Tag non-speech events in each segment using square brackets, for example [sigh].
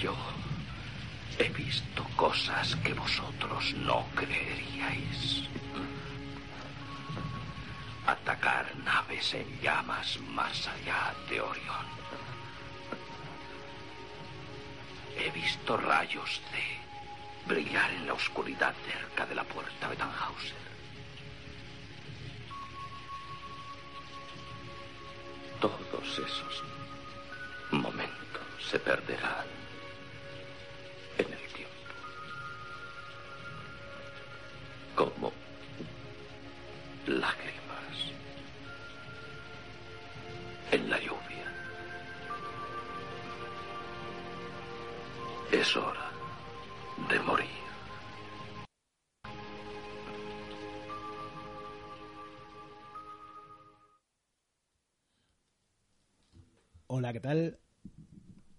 Yo he visto cosas que vosotros no creeríais. Atacar naves en llamas más allá de Orión. He visto rayos de brillar en la oscuridad cerca de la puerta de Tannhauser. Todos esos momentos se perderán Como lágrimas en la lluvia. Es hora de morir. Hola, ¿qué tal?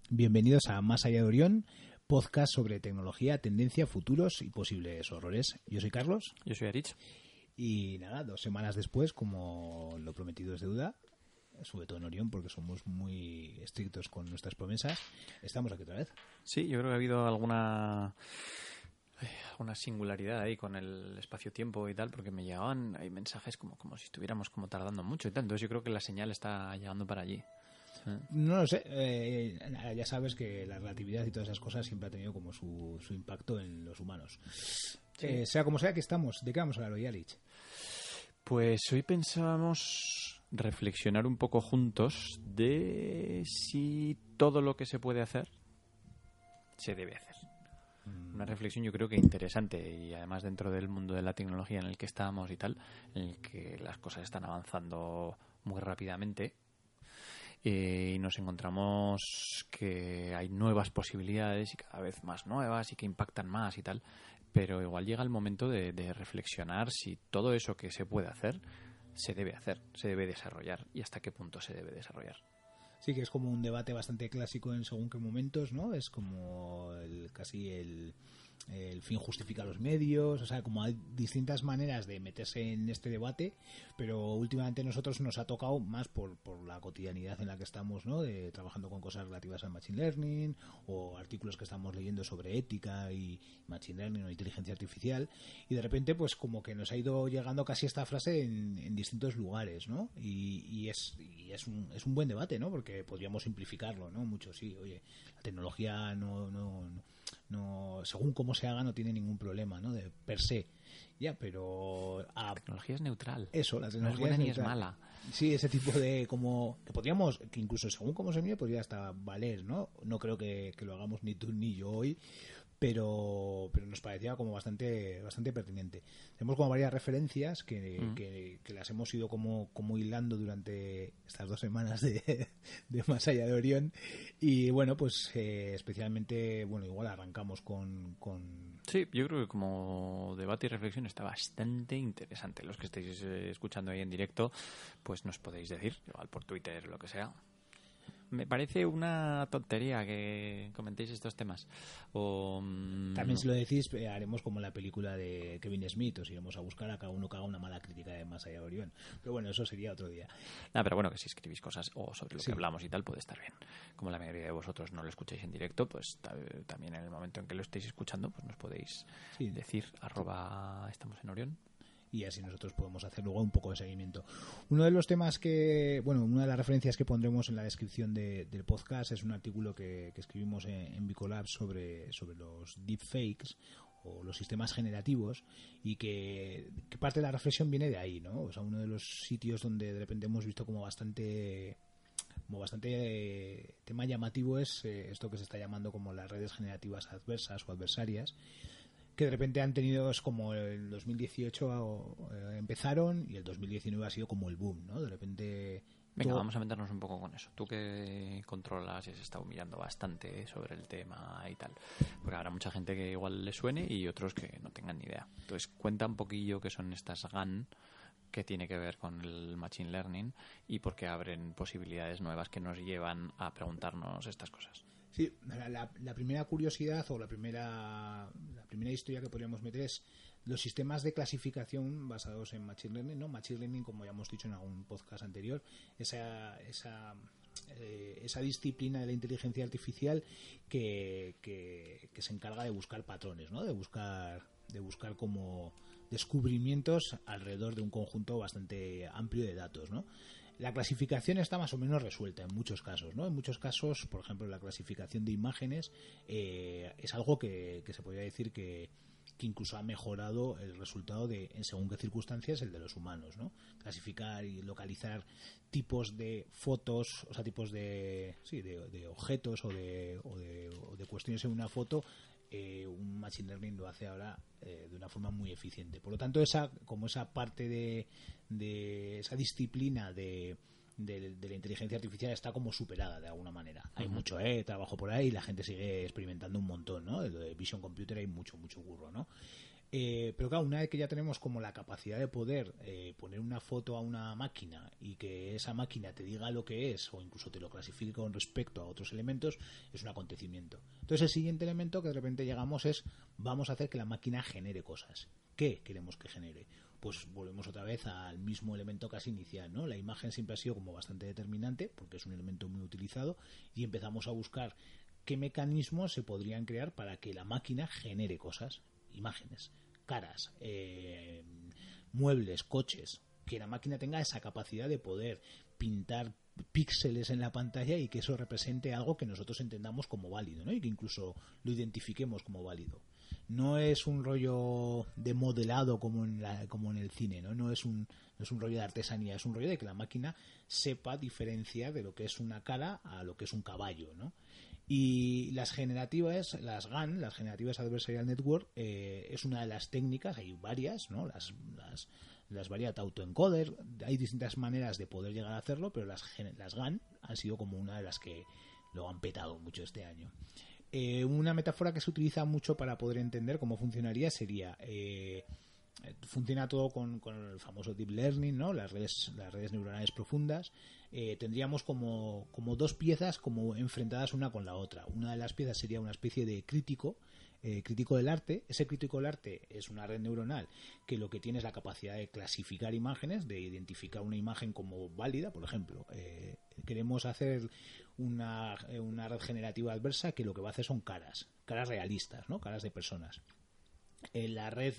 Bienvenidos a Más allá de Orión, podcast sobre tecnología, tendencia, futuros y posibles horrores. Yo soy Carlos. Yo soy Arich. Y nada, dos semanas después, como lo prometido es deuda, sobre todo en Orión, porque somos muy estrictos con nuestras promesas, estamos aquí otra vez. Sí, yo creo que ha habido alguna una singularidad ahí con el espacio-tiempo y tal, porque me llegaban hay mensajes como, como si estuviéramos como tardando mucho y tal. Entonces yo creo que la señal está llegando para allí. No lo sé. Eh, ya sabes que la relatividad y todas esas cosas siempre ha tenido como su, su impacto en los humanos. Eh, sea como sea que estamos, ¿de qué vamos a hablar hoy, Alich? Pues hoy pensábamos reflexionar un poco juntos de si todo lo que se puede hacer se debe hacer. Una reflexión yo creo que interesante y además dentro del mundo de la tecnología en el que estamos y tal, en el que las cosas están avanzando muy rápidamente y nos encontramos que hay nuevas posibilidades y cada vez más nuevas y que impactan más y tal, pero igual llega el momento de, de reflexionar si todo eso que se puede hacer se debe hacer, se debe desarrollar y hasta qué punto se debe desarrollar. Sí, que es como un debate bastante clásico en según qué momentos, ¿no? Es como el, casi el, el fin justifica los medios, o sea, como hay distintas maneras de meterse en este debate, pero últimamente nosotros nos ha tocado más por, por la cotidianidad en la que estamos, ¿no? De, trabajando con cosas relativas al Machine Learning o artículos que estamos leyendo sobre ética y Machine Learning o inteligencia artificial y de repente pues como que nos ha ido llegando casi esta frase en, distintos lugares, ¿no? Y, y, es, y es, un, es un buen debate, ¿no? Porque podríamos simplificarlo, ¿no? Mucho, sí, oye, la tecnología no, no, no no según cómo se haga no tiene ningún problema no de per se. Ya pero la tecnología es neutral. eso la tecnología no es buena es ni es mala. Sí ese tipo de como que podríamos que incluso según cómo se mire podría hasta valer no no creo que, que lo hagamos ni tú ni yo hoy pero, pero nos parecía como bastante bastante pertinente. Tenemos como varias referencias que, mm. que, que, las hemos ido como, como hilando durante estas dos semanas de, de Más allá de Orión y bueno, pues eh, especialmente, bueno, igual arrancamos con, con... Sí, yo creo que como debate y reflexión está bastante interesante. Los que estéis escuchando ahí en directo, pues nos podéis decir, igual por Twitter, lo que sea, me parece una tontería que comentéis estos temas. O, mm, También si lo decís, eh, haremos como la película de Kevin Smith, os iremos a buscar a cada uno que haga una mala crítica de Más allá de Orión. Pero bueno, eso sería otro día. Ah, pero bueno, que si escribís cosas o sobre lo sí. que hablamos y tal, puede estar bien. Como la mayoría de vosotros no lo escucháis en directo, pues también en el momento en que lo estéis escuchando, pues nos podéis sí. decir arroba estamos en Orión y así nosotros podemos hacer luego un poco de seguimiento. Uno de los temas que, bueno, una de las referencias que pondremos en la descripción de, del podcast es un artículo que, que escribimos en, en Bicolab sobre, sobre los deepfakes o los sistemas generativos y que, que, parte de la reflexión viene de ahí, ¿no? O sea, uno de los sitios donde de repente hemos visto como bastante como bastante eh, tema llamativo es eh, esto que se está llamando como las redes generativas adversas o adversarias que de repente han tenido es como el 2018 eh, empezaron y el 2019 ha sido como el boom, ¿no? De repente Venga, todo... vamos a meternos un poco con eso. Tú que controlas y se está humillando bastante sobre el tema y tal. Porque habrá mucha gente que igual le suene y otros que no tengan ni idea. Entonces, cuenta un poquillo qué son estas GAN que tiene que ver con el Machine Learning y por qué abren posibilidades nuevas que nos llevan a preguntarnos estas cosas. Sí, la, la, primera curiosidad o la primera, la primera historia que podríamos meter es los sistemas de clasificación basados en Machine Learning, ¿no? Machine Learning, como ya hemos dicho en algún podcast anterior, esa, esa eh, esa disciplina de la inteligencia artificial que, que, se encarga de buscar patrones, ¿no? De buscar, de buscar como descubrimientos alrededor de un conjunto bastante amplio de datos, ¿no? La clasificación está más o menos resuelta en muchos casos, ¿no? En muchos casos, por ejemplo, la clasificación de imágenes eh, es algo que, se podría decir que, que incluso ha mejorado el resultado de, en según qué circunstancias, el de los humanos, ¿no? Clasificar y localizar tipos de fotos, o sea, tipos de, sí, de, objetos o de, o de, cuestiones en una foto, eh, un machine learning lo hace ahora eh, de una forma muy eficiente. Por lo tanto, esa, como esa parte de, de esa disciplina de, de, la inteligencia artificial está como superada de alguna manera. Hay mucho eh, trabajo por ahí y la gente sigue experimentando un montón, ¿no? De Vision Computer hay mucho, mucho burro, ¿no? Eh, pero claro, una vez que ya tenemos como la capacidad de poder eh, poner una foto a una máquina y que esa máquina te diga lo que es o incluso te lo clasifique con respecto a otros elementos, es un acontecimiento. Entonces el siguiente elemento que de repente llegamos es vamos a hacer que la máquina genere cosas. ¿Qué queremos que genere? pues volvemos otra vez al mismo elemento casi inicial, ¿no? La imagen siempre ha sido como bastante determinante porque es un elemento muy utilizado y empezamos a buscar qué mecanismos se podrían crear para que la máquina genere cosas, imágenes, caras, eh, muebles, coches, que la máquina tenga esa capacidad de poder pintar píxeles en la pantalla y que eso represente algo que nosotros entendamos como válido, ¿no? Y que incluso lo identifiquemos como válido no es un rollo de modelado como en, la, como en el cine, ¿no? No es, un, no es un rollo de artesanía, es un rollo de que la máquina sepa diferenciar de lo que es una cara a lo que es un caballo, ¿no? Y las generativas, las GAN, las generativas Adversarial Network, eh, es una de las técnicas, hay varias, ¿no? Las, las, las varias autoencoder, hay distintas maneras de poder llegar a hacerlo, pero las, las GAN han sido como una de las que lo han petado mucho este año. Eh, una metáfora que se utiliza mucho para poder entender cómo funcionaría sería eh, funciona todo con, el famoso deep learning, ¿no? Las redes, las redes neuronales profundas. Eh, tendríamos como, como dos piezas como enfrentadas una con la otra. Una de las piezas sería una especie de crítico eh, crítico del arte. Ese crítico del arte es una red neuronal que lo que tiene es la capacidad de clasificar imágenes, de identificar una imagen como válida. Por ejemplo, eh, queremos hacer una, eh, una, red generativa adversa que lo que va a hacer son caras, caras realistas, ¿no? caras de personas. La red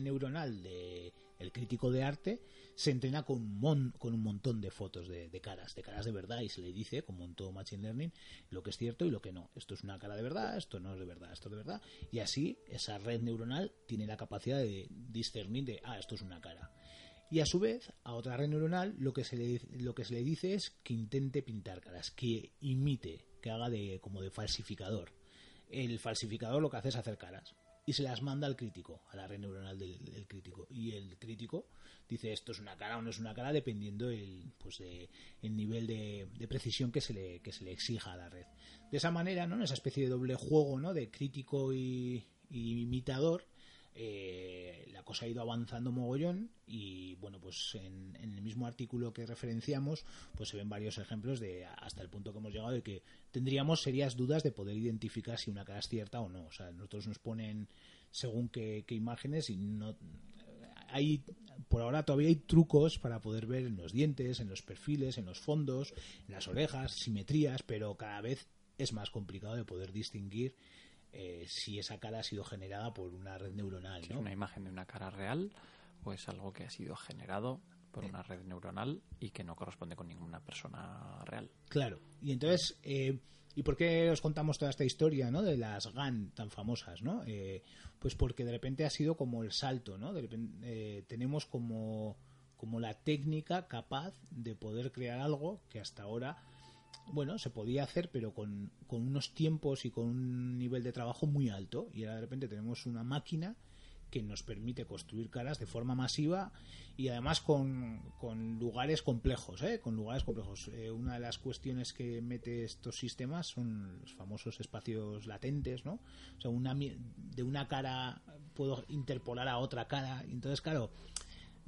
neuronal de el crítico de arte se entrena con un, con un montón de fotos de, caras, de caras de verdad, y se le dice, como en todo Machine Learning, lo que es cierto y lo que no. Esto es una cara de verdad, esto no es de verdad, esto es de verdad. Y así esa red neuronal tiene la capacidad de discernir de, ah, esto es una cara. Y a su vez, a otra red neuronal lo que se le, lo que se le dice es que intente pintar caras, que imite, que haga de como de falsificador. El falsificador lo que hace es hacer caras y se las manda al crítico, a la red neuronal del, crítico. Y el crítico dice esto es una cara o no es una cara dependiendo el, pues de, el nivel de, precisión que se, le, que se le exija a la red. De esa manera, ¿no? en esa especie de doble juego ¿no? de crítico y imitador, eh, la cosa ha ido avanzando mogollón y bueno pues en, el mismo artículo que referenciamos pues se ven varios ejemplos de hasta el punto que hemos llegado de que tendríamos serias dudas de poder identificar si una cara es cierta o no. O sea nosotros nos ponen según qué, imágenes y no hay por ahora todavía hay trucos para poder ver en los dientes, en los perfiles, en los fondos, en las orejas, simetrías, pero cada vez es más complicado de poder distinguir eh, si esa cara ha sido generada por una red neuronal. ¿no? ¿Es una imagen de una cara real o es algo que ha sido generado por una red neuronal y que no corresponde con ninguna persona real? Claro. Y entonces, eh, ¿y por qué os contamos toda esta historia ¿no? de las GAN tan famosas? ¿no? Eh, pues porque de repente ha sido como el salto, ¿no? De repente, tenemos como, como la técnica capaz de poder crear algo que hasta ahora bueno, se podía hacer, pero con, con, unos tiempos y con un nivel de trabajo muy alto. Y ahora de repente tenemos una máquina que nos permite construir caras de forma masiva y además con, con lugares complejos, ¿eh? con lugares complejos. Eh, una de las cuestiones que mete estos sistemas son los famosos espacios latentes, ¿no? O sea, una, de una cara puedo interpolar a otra cara. Entonces, claro,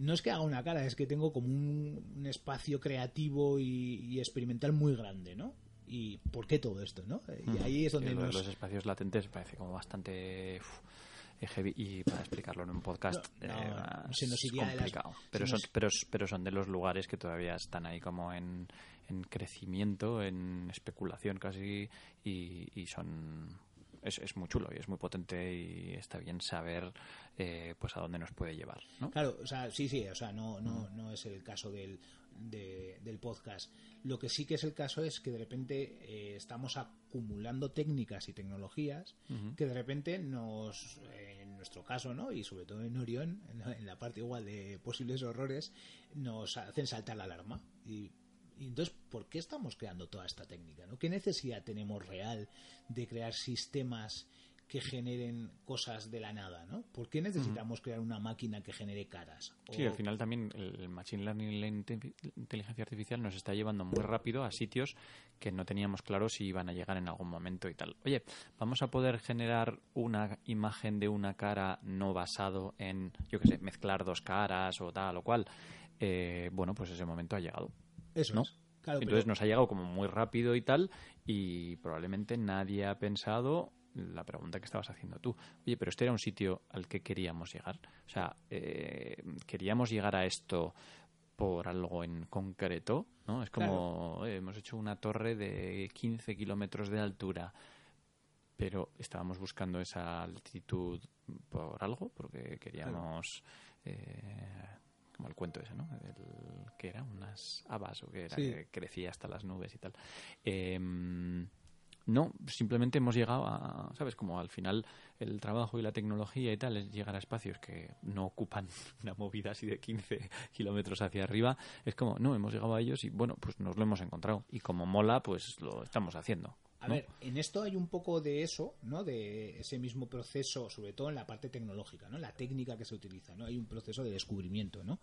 no es que haga una cara, es que tengo como un, espacio creativo y, experimental muy grande, ¿no? ¿Y por qué todo esto, no? Y ahí es donde los espacios latentes parece como bastante... eh, heavy y para explicarlo en un podcast No, no, eh, se nos es las- complicado. pero, son, nos- pero, pero son de los lugares que todavía están ahí como en, en crecimiento, en especulación casi y, y son es, es muy chulo y es muy potente y está bien saber eh, pues a dónde nos puede llevar, ¿no? Claro, o sea, sí, sí, o sea, no, no, no es el caso del, de- del podcast. Lo que sí que es el caso es que de repente eh, estamos acumulando técnicas y tecnologías que de repente nos, en nuestro caso, ¿no? Y sobre todo en Orión, en la, en la parte igual de posibles horrores, nos hacen saltar la alarma. Y, y entonces, ¿por qué estamos creando toda esta técnica? ¿no? ¿Qué necesidad tenemos real de crear sistemas que generen cosas de la nada, ¿no? ¿Por qué necesitamos crear una máquina que genere caras? Sí, al final también el machine learning y la inte- inteligencia artificial nos está llevando muy rápido a sitios que no teníamos claro si iban a llegar en algún momento y tal. Oye, vamos a poder generar una imagen de una cara no basado en, yo qué sé, mezclar dos caras o tal o cual. Eh, bueno, pues ese momento ha llegado. Eso ¿no? es. Claro, Entonces pero- nos ha llegado como muy rápido y tal, y probablemente nadie ha pensado la pregunta que estabas haciendo tú. Oye, pero este era un sitio al que queríamos llegar. O sea, eh, queríamos llegar a esto por algo en concreto, ¿no? Es como, eh, hemos hecho una torre de 15 kilómetros de altura, pero estábamos buscando esa altitud por algo, porque queríamos... eh, como el cuento ese, ¿no? El, que era unas habas o que era Sí. que crecía hasta las nubes y tal. Em, no, simplemente hemos llegado a, ¿sabes? Como al final el trabajo y la tecnología y tal es llegar a espacios que no ocupan [laughs] una movida así de 15 [laughs] kilómetros hacia arriba. Es como, no, hemos llegado a ellos y bueno, pues nos lo hemos encontrado. Y como mola, pues lo estamos haciendo. A ¿no? ver, en esto hay un poco de eso, ¿no? De ese mismo proceso, sobre todo en la parte tecnológica, ¿no? La técnica que se utiliza, ¿no? Hay un proceso de descubrimiento, ¿no?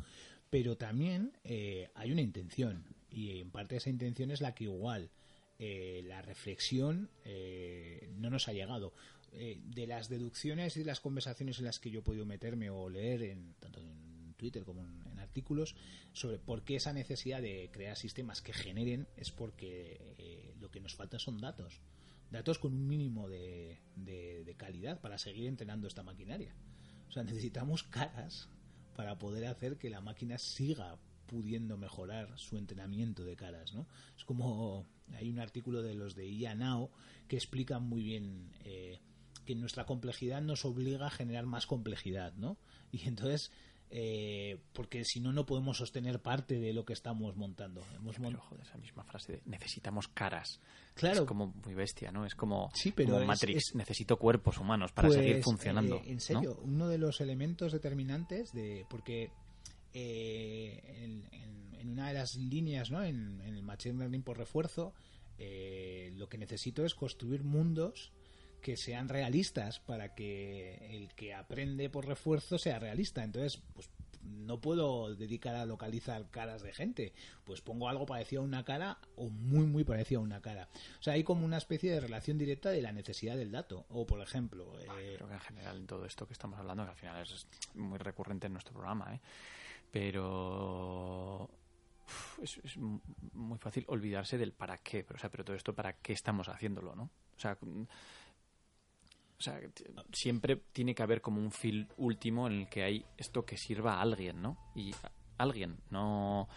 Pero también eh, hay una intención y en parte esa intención es la que igual eh, la reflexión eh, no nos ha llegado. Eh, de las deducciones y de las conversaciones en las que yo he podido meterme o leer en tanto en Twitter como en, en artículos sobre por qué esa necesidad de crear sistemas que generen es porque eh, lo que nos falta son datos. Datos con un mínimo de, calidad para seguir entrenando esta maquinaria. O sea, necesitamos caras para poder hacer que la máquina siga pudiendo mejorar su entrenamiento de caras, ¿no? Es como hay un artículo de los de IA Now que explican muy bien eh, que nuestra complejidad nos obliga a generar más complejidad, ¿no? Y entonces, eh, porque si no, no podemos sostener parte de lo que estamos montando. Hemos mon- Pero, joder, esa misma frase de necesitamos caras. Claro. Es como muy bestia, ¿no? Es como, Sí, pero como es- Matrix. es- Necesito cuerpos humanos para Pues, seguir funcionando. eh, en ¿no? serio, uno de los elementos determinantes de. Porque eh, en, en- en una de las líneas, ¿no? En, en el Machine Learning por refuerzo, eh, lo que necesito es construir mundos que sean realistas para que el que aprende por refuerzo sea realista. Entonces, pues no puedo dedicar a localizar caras de gente. Pues pongo algo parecido a una cara o muy, muy parecido a una cara. O sea, hay como una especie de relación directa de la necesidad del dato. O, por ejemplo, eh, Creo que en general en todo esto que estamos hablando, que al final es muy recurrente en nuestro programa, ¿eh? pero uf, es, es muy fácil olvidarse del para qué, pero, o sea, pero todo esto para qué estamos haciéndolo, ¿no? O sea, o sea, siempre tiene que haber como un fin último en el que hay esto que sirva a alguien, ¿no? Y a- alguien, no...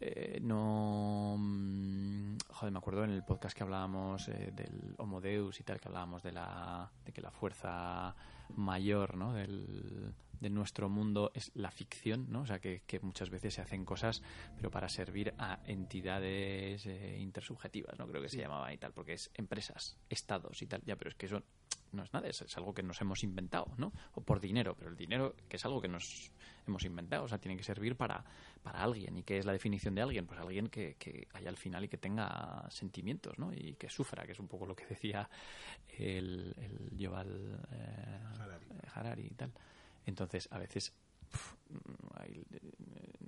eh, no mm, joder me acuerdo en el podcast que hablábamos eh, del Homo Deus y tal que hablábamos de la de que la fuerza mayor ¿no? del, de nuestro mundo es la ficción ¿no? o sea que, que muchas veces se hacen cosas pero para servir a entidades eh, intersubjetivas no creo que se llamaba y tal porque es empresas estados y tal ya pero es que eso no es nada, es, es algo que nos hemos inventado, ¿no? O por dinero, pero el dinero que es algo que nos hemos inventado, o sea, tiene que servir para, para alguien. ¿Y qué es la definición de alguien? Pues alguien que, que haya al final y que tenga sentimientos, ¿no? Y que sufra, que es un poco lo que decía el, el eh, Harari. Harari y tal. Entonces, a veces ahí, eh,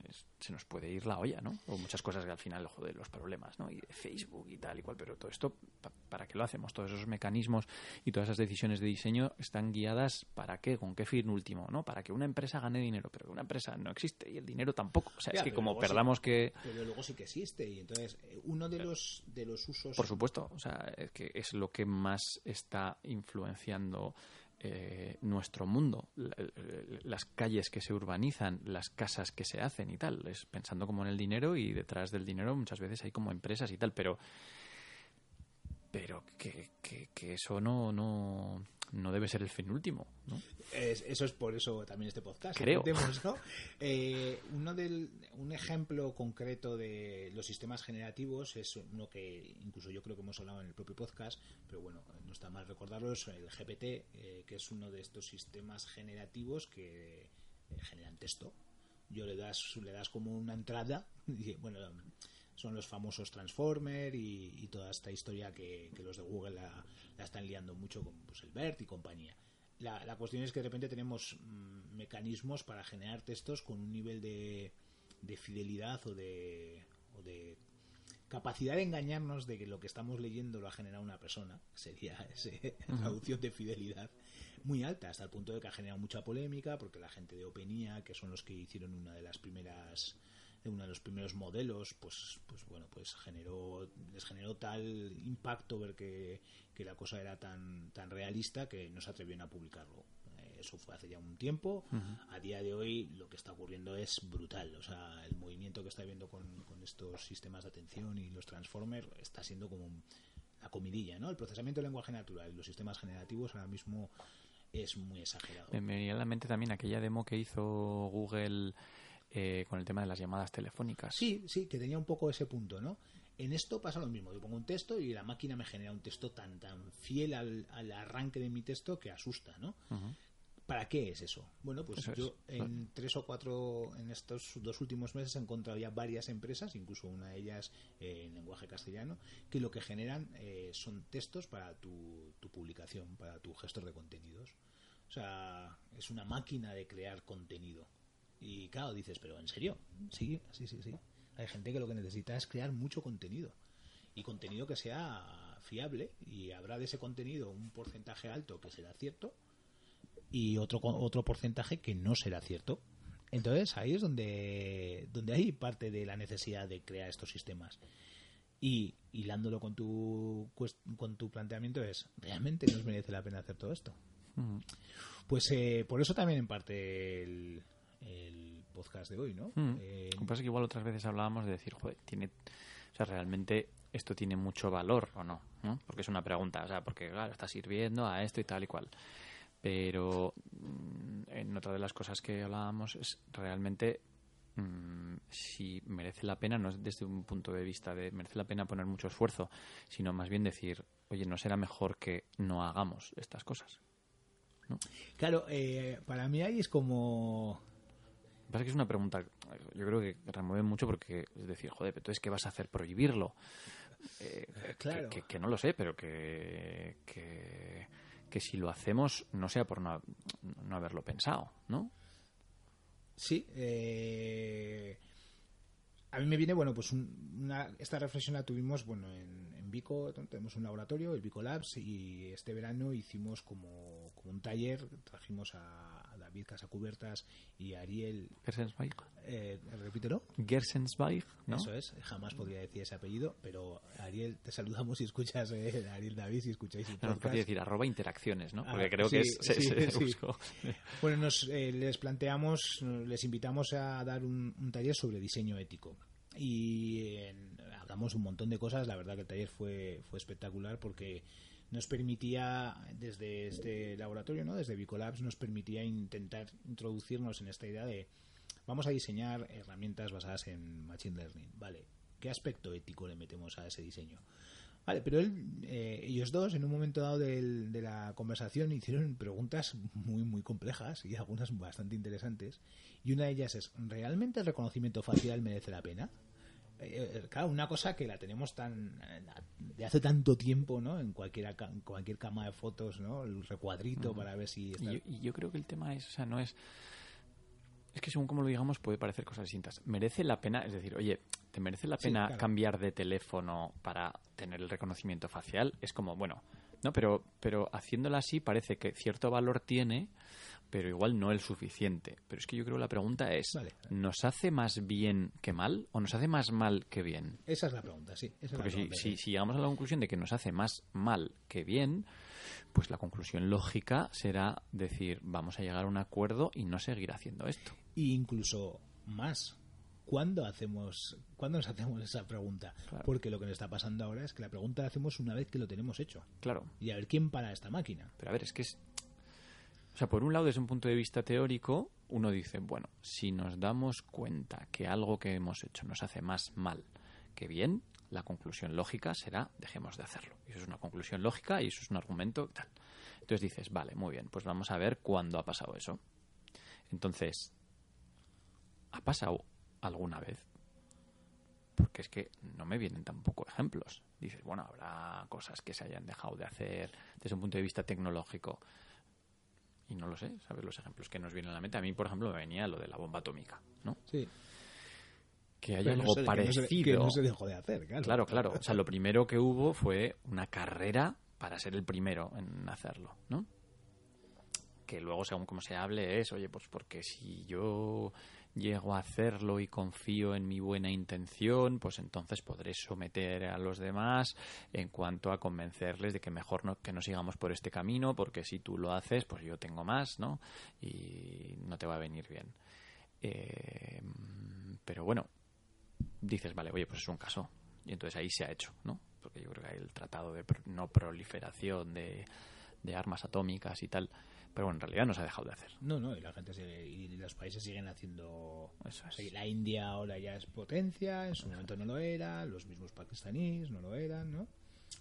es- se nos puede ir la olla, ¿no? O muchas cosas que al final, joder, los problemas, ¿no? Y de Facebook y tal y cual, pero todo esto, pa- ¿para qué lo hacemos? Todos esos mecanismos y todas esas decisiones de diseño están guiadas ¿para qué? ¿Con qué fin último? ¿No? Para que una empresa gane dinero, pero que una empresa no existe y el dinero tampoco. O sea, Ya, es que como sí. perdamos que... pero luego sí que existe. Y entonces, eh, uno de los, de los usos. Por supuesto, o sea, es que es lo que más está influenciando eh, nuestro mundo, la- las calles que se urbanizan, las casas que se hacen y tal, es pensando como en el dinero y detrás del dinero muchas veces hay como empresas y tal, pero pero que, que, eso no, no debe ser el fin último, ¿no? Es- eso es por eso también este podcast. Creo. [laughs] Eh, uno del, un ejemplo concreto de los sistemas generativos es uno que incluso yo creo que hemos hablado en el propio podcast, pero bueno, no está mal recordarlo, es el GPT, eh, que es uno de estos sistemas generativos que eh, generan texto. Yo le das, le das como una entrada, [laughs] y bueno, son los famosos Transformer y, y toda esta historia que, que los de Google la, la están liando mucho con pues, el BERT y compañía. La, la cuestión es que de repente tenemos mm, mecanismos para generar textos con un nivel de, de fidelidad o de, o de capacidad de engañarnos de que lo que estamos leyendo lo ha generado una persona, sería [laughs] esa traducción de fidelidad, muy alta, hasta el punto de que ha generado mucha polémica, porque la gente de OpenIA, que son los que hicieron una de las primeras uno de los primeros modelos, pues, pues bueno, pues generó, les generó tal impacto ver que, que la cosa era tan, tan realista que no se atrevieron a publicarlo. Eh, Eso fue hace ya un tiempo. A día de hoy lo que está ocurriendo es brutal. O sea, el movimiento que está habiendo con, con estos sistemas de atención y los transformers está siendo como un- la comidilla, ¿no? El procesamiento de lenguaje natural y los sistemas generativos ahora mismo es muy exagerado. Me venía a la mente también aquella demo que hizo Google eh, con el tema de las llamadas telefónicas. Sí, sí, que tenía un poco ese punto, ¿no? En esto pasa lo mismo. Yo pongo un texto y la máquina me genera un texto tan tan fiel al, al arranque de mi texto que asusta, ¿no? ¿Para qué es eso? Bueno, pues Eso es, yo en tres o cuatro, en estos dos últimos meses he encontrado ya varias empresas, incluso una de ellas eh, en lenguaje castellano, que lo que generan eh, son textos para tu, tu publicación, para tu gestor de contenidos. O sea, es una máquina de crear contenido. Y claro, dices, pero ¿en serio? Sí, sí, sí, sí. Hay gente que lo que necesita es crear mucho contenido. Y contenido que sea fiable. Y habrá de ese contenido un porcentaje alto que será cierto y otro otro porcentaje que no será cierto. Entonces ahí es donde, donde hay parte de la necesidad de crear estos sistemas. Y hilándolo con tu, con tu planteamiento es, ¿realmente nos merece la pena hacer todo esto? Ujú. Pues eh, por eso también en parte el, el podcast de hoy, ¿no? Mm. Eh, Lo que pasa es que igual otras veces hablábamos de decir, joder, tiene, o sea, realmente esto tiene mucho valor o no, ¿no? Porque es una pregunta, o sea, porque claro, está sirviendo a esto y tal y cual. Pero mm, en otra de las cosas que hablábamos es realmente mm, si merece la pena, no es desde un punto de vista de merece la pena poner mucho esfuerzo, sino más bien decir, oye, ¿no será mejor que no hagamos estas cosas? claro, eh, para mí ahí es como... Pasa que es una pregunta, yo creo que remueve mucho porque es decir, joder, pero entonces, ¿qué vas a hacer? ¿Prohibirlo? Eh, claro. que, que- que no lo sé, pero que, que, que si lo hacemos no sea por no, no haberlo pensado, ¿no? Sí, eh, a mí me viene, bueno, pues un- una, esta reflexión la tuvimos, bueno, en, en Vico, tenemos un laboratorio, el Vico Labs, y este verano hicimos como un taller, trajimos a, David Casacubertas y a Ariel, Gersensweig. eh, repítelo. Gersensweig, ¿no? Eso es, jamás podría decir ese apellido, pero Ariel, te saludamos si escuchas, eh, Ariel David, si escucháis el No, nos podcast. podría decir arroba interacciones, ¿no? Ah, Porque creo sí, que es, se- sí, se sí. buscó. [laughs] Bueno, nos, eh, les planteamos, les invitamos a dar un, un taller sobre diseño ético. Y en- hablamos un montón de cosas. La verdad que el taller fue, fue espectacular porque nos permitía, desde este laboratorio, ¿no? desde Bicolabs, nos permitía intentar introducirnos en esta idea de vamos a diseñar herramientas basadas en Machine Learning. Vale, ¿qué aspecto ético le metemos a ese diseño? Vale, pero él, eh, ellos dos, en un momento dado de la conversación, hicieron preguntas muy, muy complejas y algunas bastante interesantes. Y una de ellas es, ¿realmente el reconocimiento facial merece la pena? Eh, eh, claro, una cosa que la tenemos tan eh, de hace tanto tiempo, ¿no? En cualquier, en cualquier cama de fotos, ¿no? El recuadrito para ver si... Y está- yo, y yo creo que el tema es, o sea, no es... Es que según como lo digamos puede parecer cosas distintas. Merece la pena, es decir, oye, ¿te merece la Sí, pena claro. cambiar de teléfono para tener el reconocimiento facial? Es como, bueno, no, pero, pero haciéndolo así parece que cierto valor tiene, pero igual no el suficiente. Pero es que yo creo que la pregunta es, Vale. ¿nos hace más bien que mal o nos hace más mal que bien? Esa es la pregunta, sí. esa es la Porque si, pregunta, si, sí. si llegamos a la conclusión de que nos hace más mal que bien, pues la conclusión lógica será decir, vamos a llegar a un acuerdo y no seguir haciendo esto. E incluso más. ¿Cuándo hacemos, ¿cuándo nos hacemos esa pregunta? Claro. Porque lo que nos está pasando ahora es que la pregunta la hacemos una vez que lo tenemos hecho. Claro. Y a ver quién para esta máquina. Pero a ver, es que es... O sea, por un lado, desde un punto de vista teórico, uno dice, bueno, si nos damos cuenta que algo que hemos hecho nos hace más mal que bien, la conclusión lógica será dejemos de hacerlo. Y eso es una conclusión lógica y eso es un argumento tal. Entonces dices, vale, muy bien, pues vamos a ver cuándo ha pasado eso. Entonces, ¿ha pasado alguna vez? Porque es que no me vienen tampoco ejemplos. Dices, bueno, habrá cosas que se hayan dejado de hacer desde un punto de vista tecnológico. Y no lo sé, ¿sabes? Los ejemplos que nos vienen a la mente. A mí, por ejemplo, me venía lo de la bomba atómica, ¿no? Sí. Que haya Pero no algo se- que no se- parecido. que no se dejó de hacer, claro. Claro, claro. O sea, lo primero que hubo fue una carrera para ser el primero en hacerlo, ¿no? Que luego, según cómo se hable, es, oye, pues porque si yo llego a hacerlo y confío en mi buena intención, pues entonces podré someter a los demás en cuanto a convencerles de que mejor no, que no sigamos por este camino, porque si tú lo haces, pues yo tengo más, ¿no? Y no te va a venir bien. Eh, pero bueno, dices, vale, oye, pues es un caso. Y entonces ahí se ha hecho, ¿no? Porque yo creo que el tratado de no proliferación de, de armas atómicas y tal. Pero bueno, en realidad no se ha dejado de hacer. No, no, y la gente sigue- y los países siguen haciendo. Eso es. la India ahora ya es potencia, en su momento no lo era, los mismos pakistaníes no lo eran, ¿no?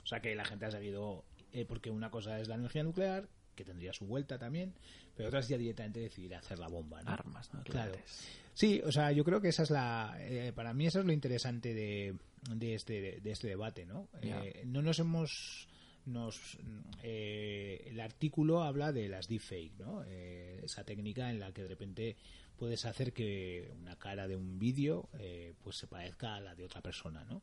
O sea que la gente ha seguido. eh, porque una cosa es la energía nuclear, que tendría su vuelta también, pero otra es ya directamente decidir hacer la bomba, ¿no? Armas Claro. nucleares. Sí, o sea, yo creo que esa es la. eh, para mí, eso es lo interesante de, de, este, de este debate, ¿no? Eh, no nos hemos. Nos, eh, el artículo habla de las deepfake, ¿no? Eh, esa técnica en la que de repente puedes hacer que una cara de un vídeo eh, pues se parezca a la de otra persona, ¿no?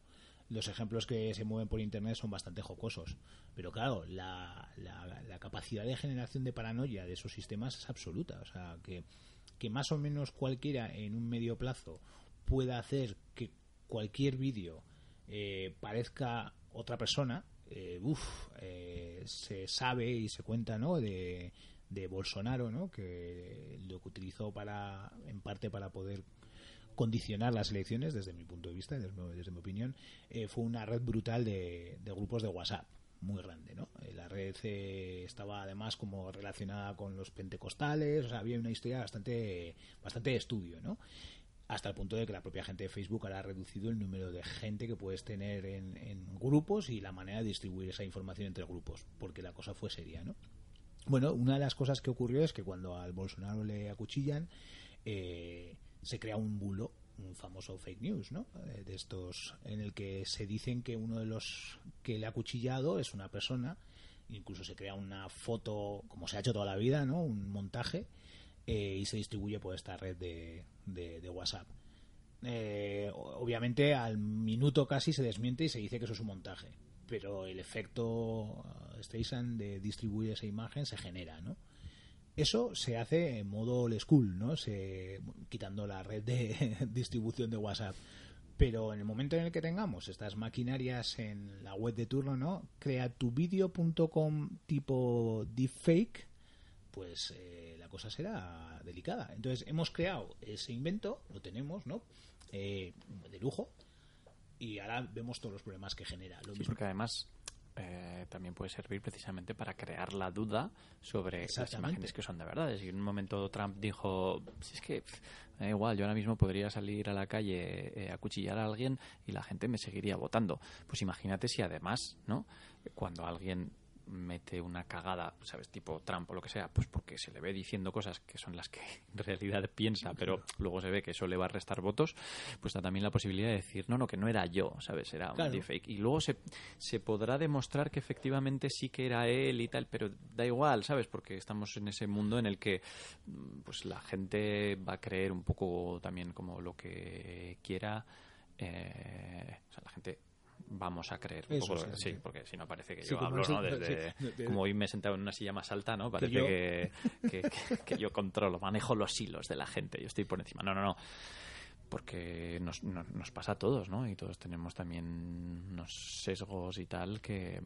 Los ejemplos que se mueven por internet son bastante jocosos, pero claro, la, la, la capacidad de generación de paranoia de esos sistemas es absoluta, o sea, que que más o menos cualquiera en un medio plazo pueda hacer que cualquier vídeo eh, parezca otra persona, eh, eh, se sabe y se cuenta, ¿no? De, de Bolsonaro, ¿no? Que lo que utilizó para, en parte para poder condicionar las elecciones, desde mi punto de vista, desde, desde mi opinión, eh, fue una red brutal de, de grupos de WhatsApp muy grande, ¿no? Eh, La red eh, estaba además como relacionada con los pentecostales, o sea, había una historia bastante, bastante de estudio, ¿no? Hasta el punto de que la propia gente de Facebook ahora ha reducido el número de gente que puedes tener en, grupos y la manera de distribuir esa información entre grupos, porque la cosa fue seria, ¿no? Bueno, una de las cosas que ocurrió es que cuando al Bolsonaro le acuchillan, eh, se crea un bulo, un famoso fake news, ¿no? Eh, de estos en el que se dicen que uno de los que le ha acuchillado es una persona, incluso se crea una foto, como se ha hecho toda la vida, ¿no? Un montaje eh, y se distribuye por esta red de, de- WhatsApp. Eh, obviamente al minuto casi se desmiente y se dice que eso es un montaje, pero el efecto eh, Streisand de distribuir esa imagen se genera, ¿no? Eso se hace en modo old school, ¿no? Se, quitando la red de [laughs] distribución de WhatsApp. Pero en el momento en el que tengamos estas maquinarias en la web de turno, ¿no? Creatuvideo.com tipo deepfake, pues eh, la cosa será delicada. Entonces hemos creado ese invento, lo tenemos, ¿no? Eh, de lujo. Y ahora vemos todos los problemas que genera. Lo Sí, mismo- porque además eh, también puede servir precisamente para crear la duda sobre las imágenes que son de verdad. Decir, en un momento Trump dijo, si es que pff, igual, yo ahora mismo podría salir a la calle eh, a cuchillar a alguien y la gente me seguiría votando. Pues imagínate si además, ¿no? Cuando alguien mete una cagada, ¿sabes? Tipo Trump o lo que sea, pues porque se le ve diciendo cosas que son las que en realidad piensa, pero luego se ve que eso le va a restar votos, pues está también la posibilidad de decir, no, no, que no era yo, ¿sabes? Era un Claro. deepfake. Y luego se, se podrá demostrar que efectivamente sí que era él y tal, pero da igual, ¿sabes? Porque estamos en ese mundo en el que pues la gente va a creer un poco también como lo que quiera. eh, o sea, la gente vamos a creer un poco, sí, lo- sí. sí, porque si no parece que Sí, yo hablo, ¿no? Desde, sí, como hoy me he sentado en una silla más alta, ¿no? Parece yo- que, que, que- que yo controlo, manejo los hilos de la gente, yo estoy por encima. No, no, no. Porque nos, nos, nos pasa a todos, ¿no? Y todos tenemos también unos sesgos y tal que,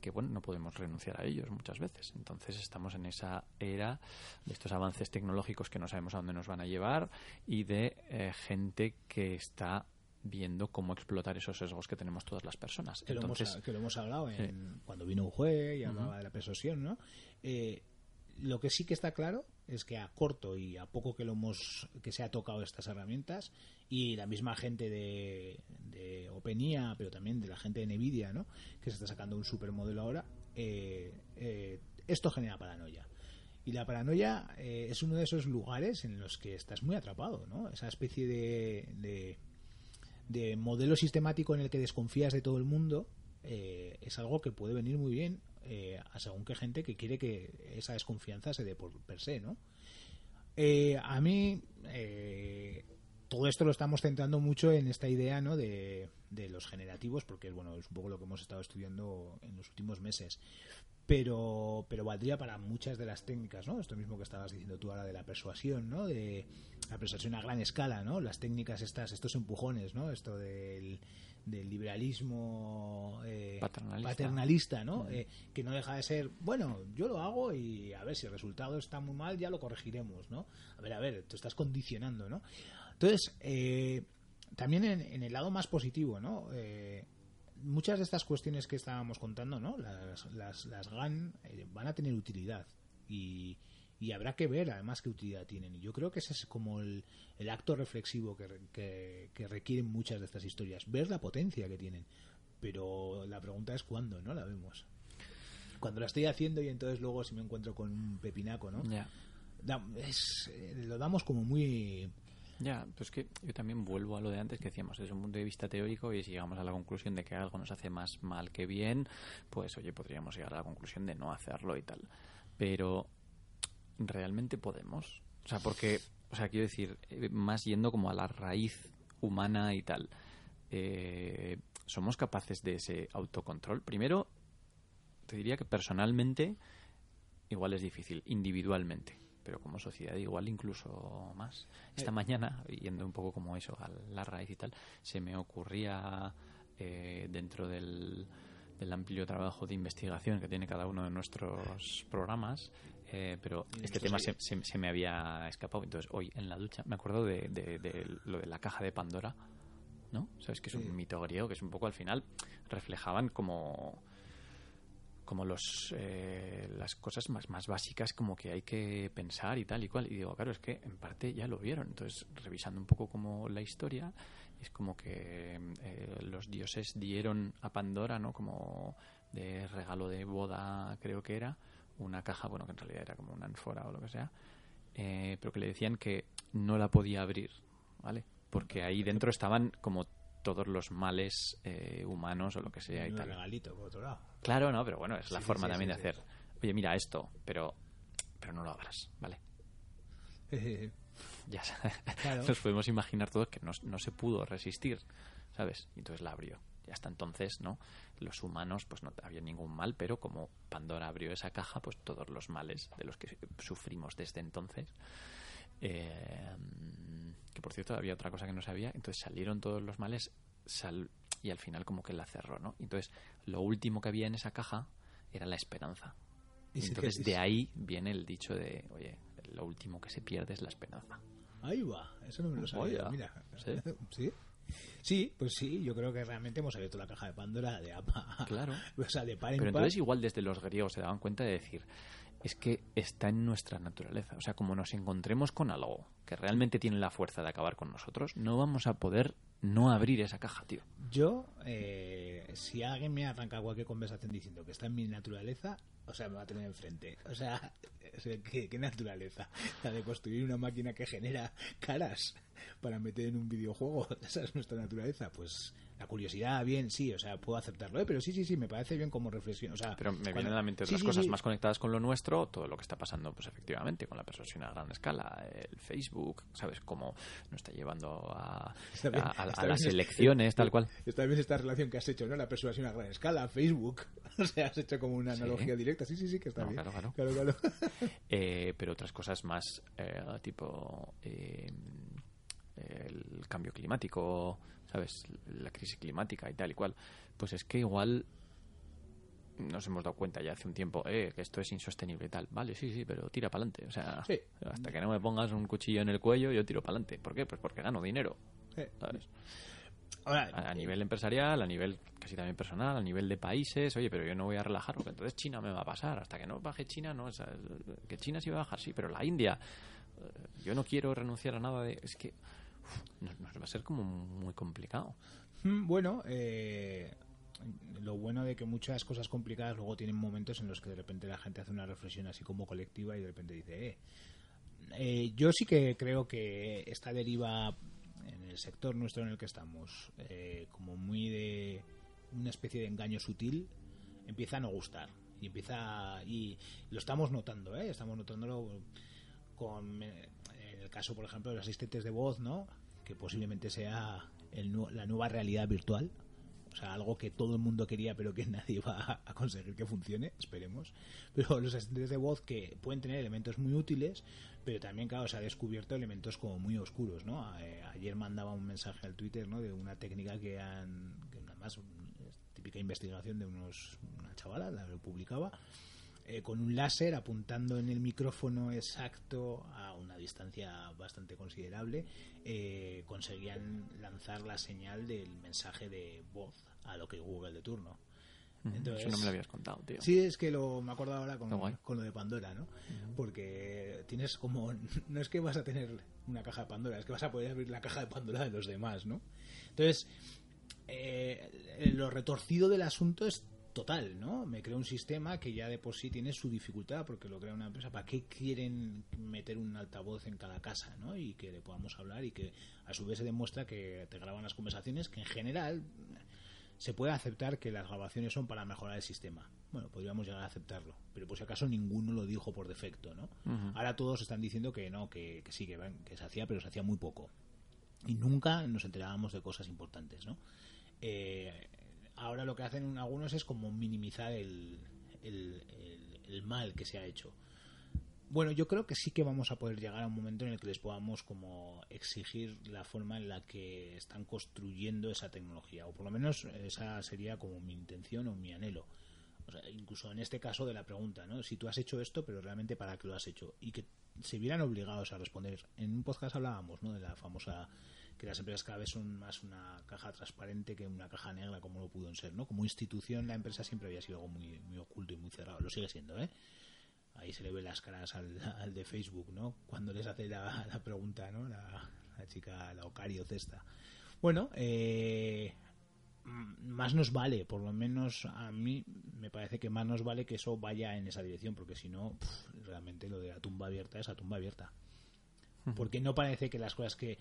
que bueno, no podemos renunciar a ellos muchas veces. Entonces estamos en esa era de estos avances tecnológicos que no sabemos a dónde nos van a llevar y de eh, gente que está viendo cómo explotar esos sesgos que tenemos todas las personas. Que, Entonces, lo, hemos, que lo hemos hablado en, cuando vino un juez y hablaba de la persuasión, ¿no? Eh, lo que sí que está claro es que a corto y a poco que lo hemos que se ha tocado estas herramientas y la misma gente de, de OpenIA pero también de la gente de Nvidia ¿no? que se está sacando un supermodelo ahora eh, eh, esto genera paranoia y la paranoia eh, es uno de esos lugares en los que estás muy atrapado ¿no? esa especie de, de, de modelo sistemático en el que desconfías de todo el mundo es algo que puede venir muy bien eh, a según qué gente que quiere que esa desconfianza se dé por per se, ¿no? Eh, a mí eh, todo esto lo estamos centrando mucho en esta idea ¿no? de, los generativos porque bueno es un poco lo que hemos estado estudiando en los últimos meses pero pero valdría para muchas de las técnicas no esto mismo que estabas diciendo tú ahora de la persuasión no de la persuasión a gran escala no las técnicas estas estos empujones no esto del del liberalismo eh, paternalista. ¿no? Eh, que no deja de ser, bueno, yo lo hago y a ver si el resultado está muy mal, ya lo corregiremos, ¿no? A ver, a ver, te estás condicionando, ¿no? Entonces, eh, también en, el lado más positivo, ¿no? muchas de estas cuestiones que estábamos contando, ¿no? Las, las, las GAN van a tener utilidad y y habrá que ver además qué utilidad tienen. Y yo creo que ese es como el, acto reflexivo que, que, requieren muchas de estas historias, ver la potencia que tienen. Pero la pregunta es cuándo, ¿no? La vemos. Cuando la estoy haciendo y entonces luego si me encuentro con un pepinaco, ¿no? es, eh, lo damos como muy... Ya, pues que yo también vuelvo a lo de antes que decíamos, desde un punto de vista teórico, y si llegamos a la conclusión de que algo nos hace más mal que bien, pues oye, podríamos llegar a la conclusión de no hacerlo y tal. Pero realmente podemos. O sea, porque, o sea, quiero decir, eh, más yendo como a la raíz humana y tal. Eh, ¿Somos capaces de ese autocontrol? Primero, te diría que personalmente igual es difícil, individualmente, pero como sociedad igual incluso más. Esta eh. mañana, yendo un poco como eso, a la raíz y tal, se me ocurría dentro del, del amplio trabajo de investigación que tiene cada uno de nuestros programas, eh, pero este tema se, se, me había escapado. Entonces, hoy en la ducha me acuerdo de, de, lo de la caja de Pandora, ¿no? Sabes que es un mito griego que es un poco al final reflejaban como como los eh, las cosas más más básicas como que hay que pensar y tal y cual. Y digo claro es que en parte ya lo vieron. Entonces revisando un poco como la historia es como que eh, los dioses dieron a Pandora no como de regalo de boda creo que era una caja, bueno, que en realidad era como una ánfora o lo que sea, eh, pero que le decían que no la podía abrir, ¿vale? Porque ahí dentro estaban como todos los males eh, humanos o lo que sea y, tal. regalito, por otro lado. Claro, no, pero bueno, es la forma también de hacer. Oye, mira esto, pero, pero no lo abras, ¿vale? [laughs] ya [laughs] nos podemos imaginar todos que no, no se pudo resistir, ¿sabes? Y entonces la abrió y hasta entonces no los humanos pues no había ningún mal pero como Pandora abrió esa caja pues todos los males de los que sufrimos desde entonces eh, que por cierto había otra cosa que no sabía entonces salieron todos los males y al final como que la cerró no entonces lo último que había en esa caja era la esperanza. Y entonces de ahí viene el dicho de oye lo último que se pierde es la esperanza ahí va eso no me lo sabía. Mira [laughs] ¿Sí? Sí, pues sí, yo creo que realmente hemos abierto la caja de Pandora de APA. Claro. [laughs] o sea, de Pero entonces igual desde los griegos se daban cuenta de decir, es que está en nuestra naturaleza. O sea, como nos encontremos con algo que realmente tiene la fuerza de acabar con nosotros, no vamos a poder no abrir esa caja, tío. Yo, eh, si alguien me arranca cualquier conversación diciendo que está en mi naturaleza, o sea, me va a tener enfrente. [laughs] O sea, ¿qué, qué naturaleza? La de construir una máquina que genera caras para meter en un videojuego. [laughs] Esa es nuestra naturaleza. Pues la curiosidad, bien, sí, o sea, puedo aceptarlo, ¿eh? pero sí, sí, sí, me parece bien como reflexión. O sea, pero me vienen a la mente otras cosas más conectadas con lo nuestro, todo lo que está pasando, pues efectivamente, con la persuasión a gran escala, el Facebook, ¿sabes? Cómo nos está llevando a, a, las elecciones, tal cual. Está bien esta relación que has hecho, ¿no? La persuasión a gran escala, Facebook. [laughs] O sea, has hecho como una analogía directa. Sí, sí, sí, que está bien. Claro, claro. [laughs] eh, pero otras cosas más, eh, tipo. Eh, el cambio climático, ¿sabes? La crisis climática y tal y cual. Pues es que igual nos hemos dado cuenta ya hace un tiempo, eh, que esto es insostenible y tal. Vale, sí, sí, pero tira para adelante. O sea, Sí. hasta que no me pongas un cuchillo en el cuello, yo tiro para adelante. ¿Por qué? Pues porque gano dinero. Eh, ¿sabes? Ahora, A, a nivel empresarial, a nivel casi también personal, a nivel de países. Oye, pero yo no voy a relajar porque entonces China me va a pasar. Hasta que no baje China, no. o sea, que China sí va a bajar, sí, pero la India. eh, Yo no quiero renunciar a nada de. Es que uf, nos, nos va a ser como muy complicado. Mm, Bueno, eh, lo bueno de que muchas cosas complicadas luego tienen momentos en los que de repente la gente hace una reflexión así como colectiva y de repente dice, eh, eh, yo sí que creo que esta deriva en el sector nuestro en el que estamos, eh, como muy de una especie de engaño sutil, empieza a no gustar y empieza y lo estamos notando, ¿eh? estamos notándolo con eh, en el caso, por ejemplo, de los asistentes de voz, ¿no? Que posiblemente sea el la nueva realidad virtual. O sea, algo que todo el mundo quería, pero que [laughs] nadie va a- conseguir que funcione, esperemos. Pero los asistentes de voz que pueden tener elementos muy útiles, pero también, claro, se ha descubierto elementos como muy oscuros, ¿no? Eh, ayer mandaba un mensaje al Twitter, ¿no? De una técnica que han, que además, es típica investigación de unos, una chavala, la lo publicaba, eh, con un láser apuntando en el micrófono exacto a una distancia bastante considerable, eh, conseguían lanzar la señal del mensaje de voz a lo que Google de turno. Entonces- Eso no me lo habías contado, tío. Sí, es que lo me acuerdo ahora con, lo de Pandora, ¿no? Porque tienes como [laughs] no es que vas a tener una caja de Pandora, es que vas a poder abrir la caja de Pandora de los demás, ¿no? Entonces, eh, lo retorcido del asunto es total, ¿no? Me creo un sistema que ya de por sí tiene su dificultad porque lo crea una empresa. ¿Para qué quieren meter un altavoz en cada casa, ¿no? Y que le podamos hablar y que a su vez se demuestra que te graban las conversaciones, que en general se puede aceptar que las grabaciones son para mejorar el sistema. Bueno, podríamos llegar a aceptarlo, pero por si acaso ninguno lo dijo por defecto, ¿no? Ahora todos están diciendo que no, que, que sí, que, que se hacía, pero se hacía muy poco. Y nunca nos enterábamos de cosas importantes, ¿no? Eh, ahora lo que hacen algunos es como minimizar el, el- mal que se ha hecho. Bueno, yo creo que sí que vamos a poder llegar a un momento en el que les podamos como exigir la forma en la que están construyendo esa tecnología, o por lo menos esa sería como mi intención o mi anhelo. O sea, incluso en este caso de la pregunta, ¿no? Si tú has hecho esto, pero realmente para qué lo has hecho y que se vieran obligados a responder. En un podcast hablábamos, ¿no? De la famosa que las empresas cada vez son más una caja transparente que una caja negra como lo pudo ser, ¿no? Como institución la empresa siempre había sido algo muy, muy oculto y muy cerrado. Lo sigue siendo, ¿eh? ahí se le ve las caras al, al de Facebook, ¿no? Cuando les hace la, la pregunta, ¿no? La, la chica, la Ocario Cesta. Bueno, eh, más nos vale, por lo menos a mí me parece que más nos vale que eso vaya en esa dirección, porque si no, realmente lo de la tumba abierta es a tumba abierta. Porque no parece que las cosas que...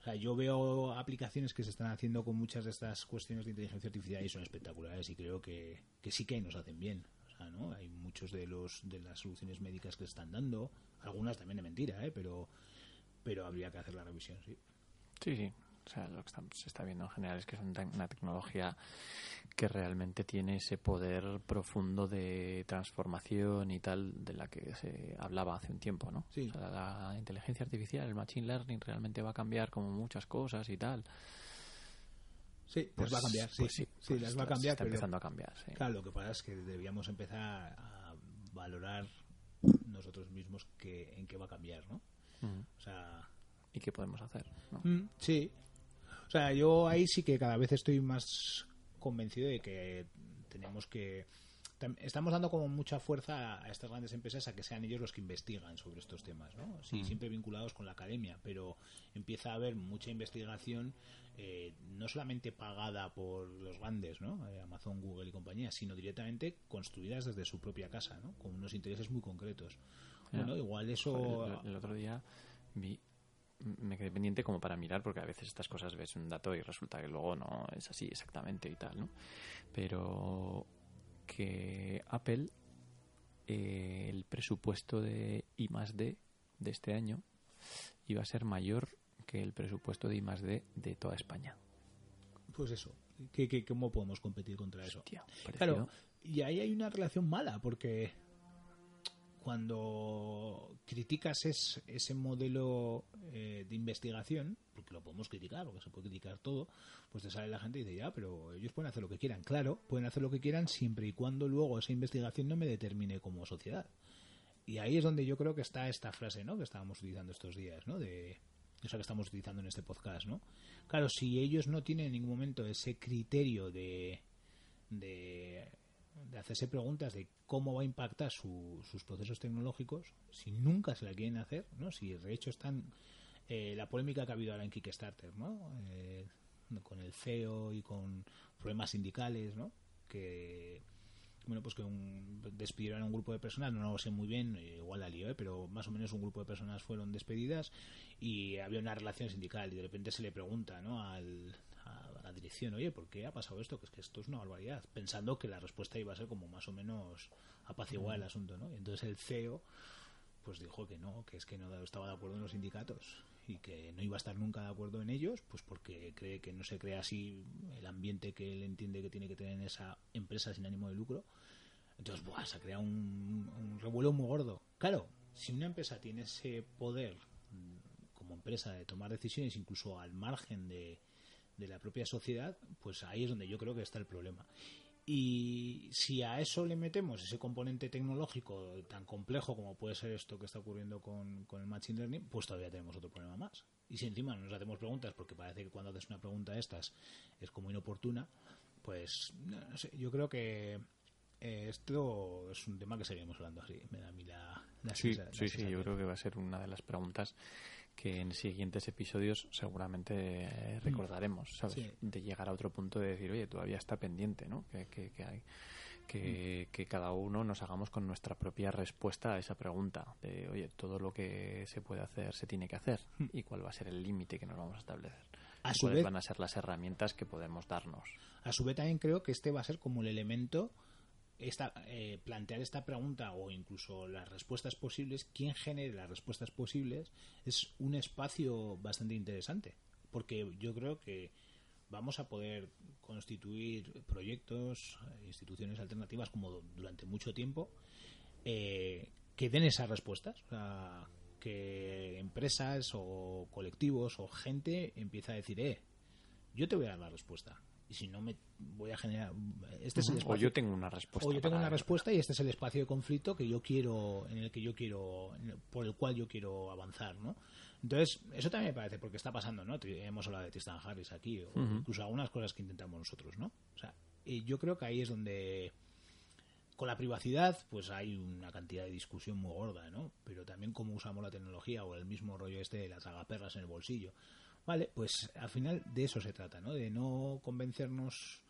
O sea, yo veo aplicaciones que se están haciendo con muchas de estas cuestiones de inteligencia artificial y son espectaculares y creo que, que sí que nos hacen bien. O sea, ¿no? Hay muchos de los de las soluciones médicas que están dando, algunas también de mentira, ¿eh? pero pero habría que hacer la revisión, sí. Sí, sí. O sea, lo que se está viendo en general es que es una tec- una tecnología que realmente tiene ese poder profundo de transformación y tal de la que se hablaba hace un tiempo, ¿no? Sí. O sea, la inteligencia artificial, el machine learning realmente va a cambiar como muchas cosas y tal. Sí, Pues va a cambiar, sí. pues sí, sí, pues las va a cambiar, Está pero empezando a cambiar, sí. claro, lo que pasa es que debíamos empezar a valorar nosotros mismos que, en qué va a cambiar, ¿no? Ujú. O sea, ¿Y qué podemos hacer? no? Mm, sí. O sea, yo ahí sí que cada vez estoy más convencido de que tenemos que... tam- Estamos dando como mucha fuerza a, estas grandes empresas a que sean ellos los que investigan sobre estos temas, ¿no? Sí, siempre vinculados con la academia, pero empieza a haber mucha investigación, eh, no solamente pagada por los grandes, ¿no? Eh, Amazon, Google y compañía, sino directamente construidas desde su propia casa, ¿no? Con unos intereses muy concretos. Bueno, igual eso... El otro día vi, me quedé pendiente como para mirar, porque a veces estas cosas ves un dato y resulta que luego no es así exactamente y tal, ¿no? Pero que Apple, eh, el presupuesto de I más D de este año iba a ser mayor que el presupuesto de I más D de toda España. Pues eso. ¿Qué, qué, cómo podemos competir contra eso? Claro, y ahí hay una relación mala, porque cuando criticas es- ese modelo eh, de investigación, porque lo podemos criticar, porque se puede criticar todo, pues te sale la gente y dice, ya, pero ellos pueden hacer lo que quieran. Claro, pueden hacer lo que quieran siempre y cuando luego esa investigación no me determine como sociedad. Y ahí es donde yo creo que está esta frase, ¿no? Que estábamos utilizando estos días, ¿no? De, o sea, que estamos utilizando en este podcast, ¿no? Claro, si ellos no tienen en ningún momento ese criterio de, de, de hacerse preguntas de cómo va a impactar su- sus procesos tecnológicos, si nunca se la quieren hacer, ¿no? Si de hecho están eh, la polémica que ha habido ahora en Kickstarter, ¿no? Eh, con el CEO y con problemas sindicales, ¿no? Que bueno, pues que un, despidieron a un grupo de personas, no lo sé muy bien, eh, igual la lío, ¿eh? pero más o menos un grupo de personas fueron despedidas y había una relación sindical y de repente se le pregunta ¿no? Al, a la dirección, oye, ¿por qué ha pasado esto? Que es que esto es una barbaridad, pensando que la respuesta iba a ser como más o menos apaciguar el asunto, ¿no? Y entonces el CEO pues dijo que no, que es que no estaba de acuerdo en los sindicatos y que no iba a estar nunca de acuerdo en ellos, pues porque cree que no se crea así el ambiente que él entiende que tiene que tener en esa empresa sin ánimo de lucro. Entonces, buah, se ha creado un, un revuelo muy gordo. Claro, si una empresa tiene ese poder mm, como empresa de tomar decisiones incluso al margen de, de la propia sociedad, pues ahí es donde yo creo que está el problema. Y si a eso le metemos ese componente tecnológico tan complejo como puede ser esto que está ocurriendo con, con el Machine Learning, pues todavía tenemos otro problema más. Y si encima nos hacemos preguntas, porque parece que cuando haces una pregunta de estas es como inoportuna, pues no, sé, yo creo que eh, esto es un tema que seguiremos hablando así. Me da a mí la, la Sí, sensa- la sí, sí, sensación. yo creo que va a ser una de las preguntas que en siguientes episodios seguramente eh, recordaremos, ¿sabes? Sí. De llegar a otro punto de decir, oye, todavía está pendiente, ¿no? Que, que, que hay que, que cada uno nos hagamos con nuestra propia respuesta a esa pregunta de, oye, todo lo que se puede hacer se tiene que hacer y cuál va a ser el límite que nos vamos a establecer. A su cuáles vez- van a ser las herramientas que podemos darnos. A su vez también creo que este va a ser como el elemento esta, eh, plantear esta pregunta o incluso las respuestas posibles, quién genere las respuestas posibles, es un espacio bastante interesante. Porque yo creo que vamos a poder constituir proyectos, instituciones alternativas como durante mucho tiempo, eh, que den esas respuestas. O sea, que empresas o colectivos o gente empieza a decir, eh, yo te voy a dar la respuesta. Y si no me voy a generar... Este es el O espacio- yo tengo una respuesta. o yo tengo una respuesta y este es el espacio de conflicto que yo quiero, en el que yo quiero, por el cual yo quiero avanzar, ¿no? Entonces, eso también me parece, porque está pasando, ¿no? Hemos hablado de Tristan Harris aquí, o incluso algunas cosas que intentamos nosotros, ¿no? O sea, y yo creo que ahí es donde, con la privacidad, pues hay una cantidad de discusión muy gorda, ¿no? Pero también cómo usamos la tecnología o el mismo rollo este de las agaperras en el bolsillo. Vale, pues al final de eso se trata, ¿no? De no convencernos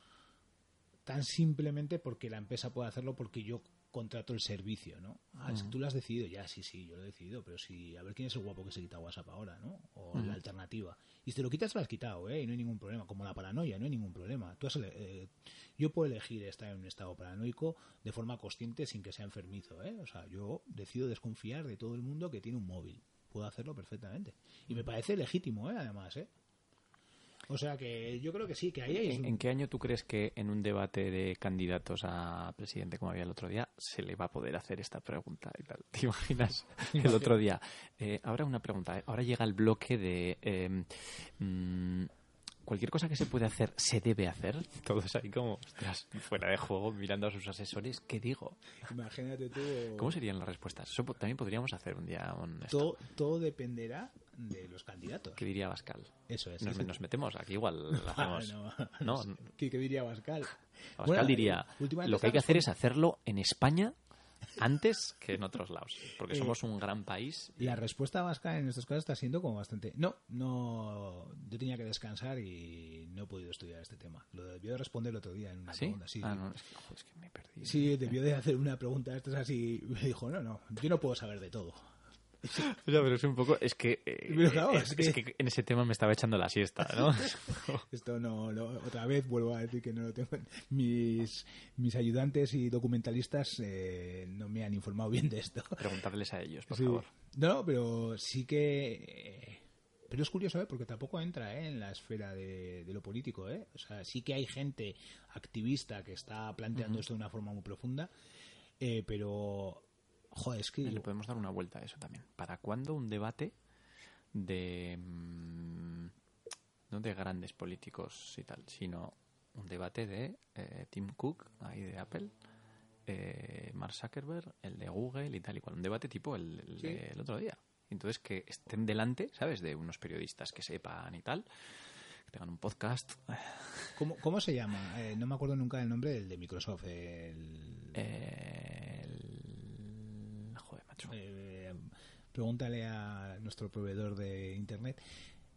tan simplemente porque la empresa puede hacerlo porque yo contrato el servicio, ¿no? Ah, es que tú lo has decidido, ya, sí, sí, yo lo he decidido, pero si, a ver quién es el guapo que se quita WhatsApp ahora, ¿no? O la alternativa. Y si te lo quitas, te lo has quitado, ¿eh? Y no hay ningún problema. Como la paranoia, no hay ningún problema. Tú has eh, yo puedo elegir estar en un estado paranoico de forma consciente sin que sea enfermizo, ¿eh? O sea, yo decido desconfiar de todo el mundo que tiene un móvil. Puedo hacerlo perfectamente. Y me parece legítimo, ¿eh? Además, ¿eh? O sea que yo creo que sí, que ahí hay... ¿En, en qué año tú crees que en un debate de candidatos a presidente, como había el otro día, se le va a poder hacer esta pregunta y tal? ¿Te imaginas el otro día? Eh, ahora una pregunta. ¿eh? Ahora llega el bloque de eh, mm, cualquier cosa que se puede hacer se debe hacer. Todos ahí como ostras, fuera de juego mirando a sus asesores. ¿Qué digo? Imagínate tú... ¿Cómo serían las respuestas? Eso también podríamos hacer un día un todo dependerá de los candidatos. ¿Qué diría Bascal? Eso es. Nos, nos metemos aquí igual [laughs] Ah, hacemos. no. No, ¿Qué, qué diría Pascal? Pascal [laughs] Bueno, diría, últimamente lo que hay que hacer es hacerlo en España antes que en otros lados, porque [laughs] Eh, somos un gran país. La respuesta vasca en estos casos está siendo como bastante... No, no... Yo tenía que descansar y no he podido estudiar este tema. Lo debió de responder el otro día en una ¿Sí? pregunta. Sí, Ah, sí. no, es que, joder, es que me perdí. Sí, debió de hacer una pregunta. Esto es así. Me dijo, no, no, yo no puedo saber de todo. [laughs] Ya, pero es un poco, es que, eh, claro, es, es es que- en ese tema me estaba echando la siesta, ¿no? [laughs] Esto no, no- otra vez vuelvo a decir que no lo tengo. Mis, mis ayudantes y documentalistas eh, no me han informado bien de esto. Preguntarles a ellos, por Sí. favor. No, pero sí que. eh, pero es curioso, ¿eh? Porque tampoco entra ¿eh? en la esfera de, de lo político, ¿eh? O sea, sí que hay gente activista que está planteando esto de una forma muy profunda, eh, pero. Joder, es que. Le podemos dar una vuelta a eso también. ¿Para cuándo un debate de mm, no de grandes políticos y tal, sino un debate de eh, Tim Cook, ahí de Apple, eh, Mark Zuckerberg, el de Google y tal y cual. Un debate tipo el, el Sí. otro día. Entonces que estén delante, ¿sabes? De unos periodistas que sepan y tal, que tengan un podcast. ¿Cómo, cómo se llama? Eh, no me acuerdo nunca el nombre del de Microsoft. El, Eh, macho. eh, pregúntale a nuestro proveedor de internet.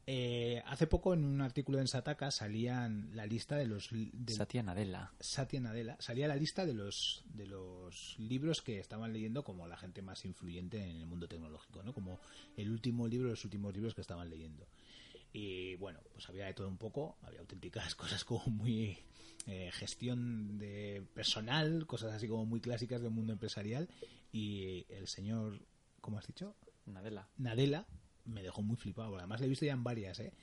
Eh, hace poco en un artículo en Sataka salían la lista de los de- Satya Nadella. Satya Nadella salía la lista de los de los libros que estaban leyendo como la gente más influyente en el mundo tecnológico, ¿no? Como el último libro, los últimos libros que estaban leyendo. Y bueno, pues había de todo un poco, había auténticas [laughs] cosas como muy eh, gestión de personal, cosas así como muy clásicas del mundo empresarial y el señor, ¿cómo has dicho? Nadella. Nadella me dejó muy flipado. porque Además, le he visto ya en varias. ¿eh?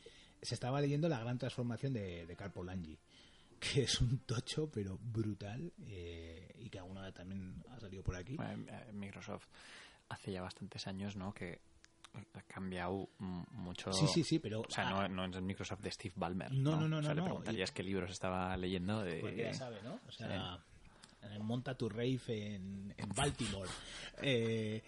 Se estaba leyendo La gran transformación de, de Carl Polanyi, [laughs] que es un tocho, pero brutal. eh, y que alguna vez también ha salido por aquí. Bueno, eh, Microsoft hace ya bastantes años, ¿no? Que ha cambiado mucho. Sí, sí, sí, pero. O sea, ah, no, no es el Microsoft de Steve Ballmer. No, no, no, O sea, no, le no. preguntarías qué libros estaba leyendo. De... Cualquiera sabe, ¿no? O sea, monta tu rave en, en Baltimore. Eh,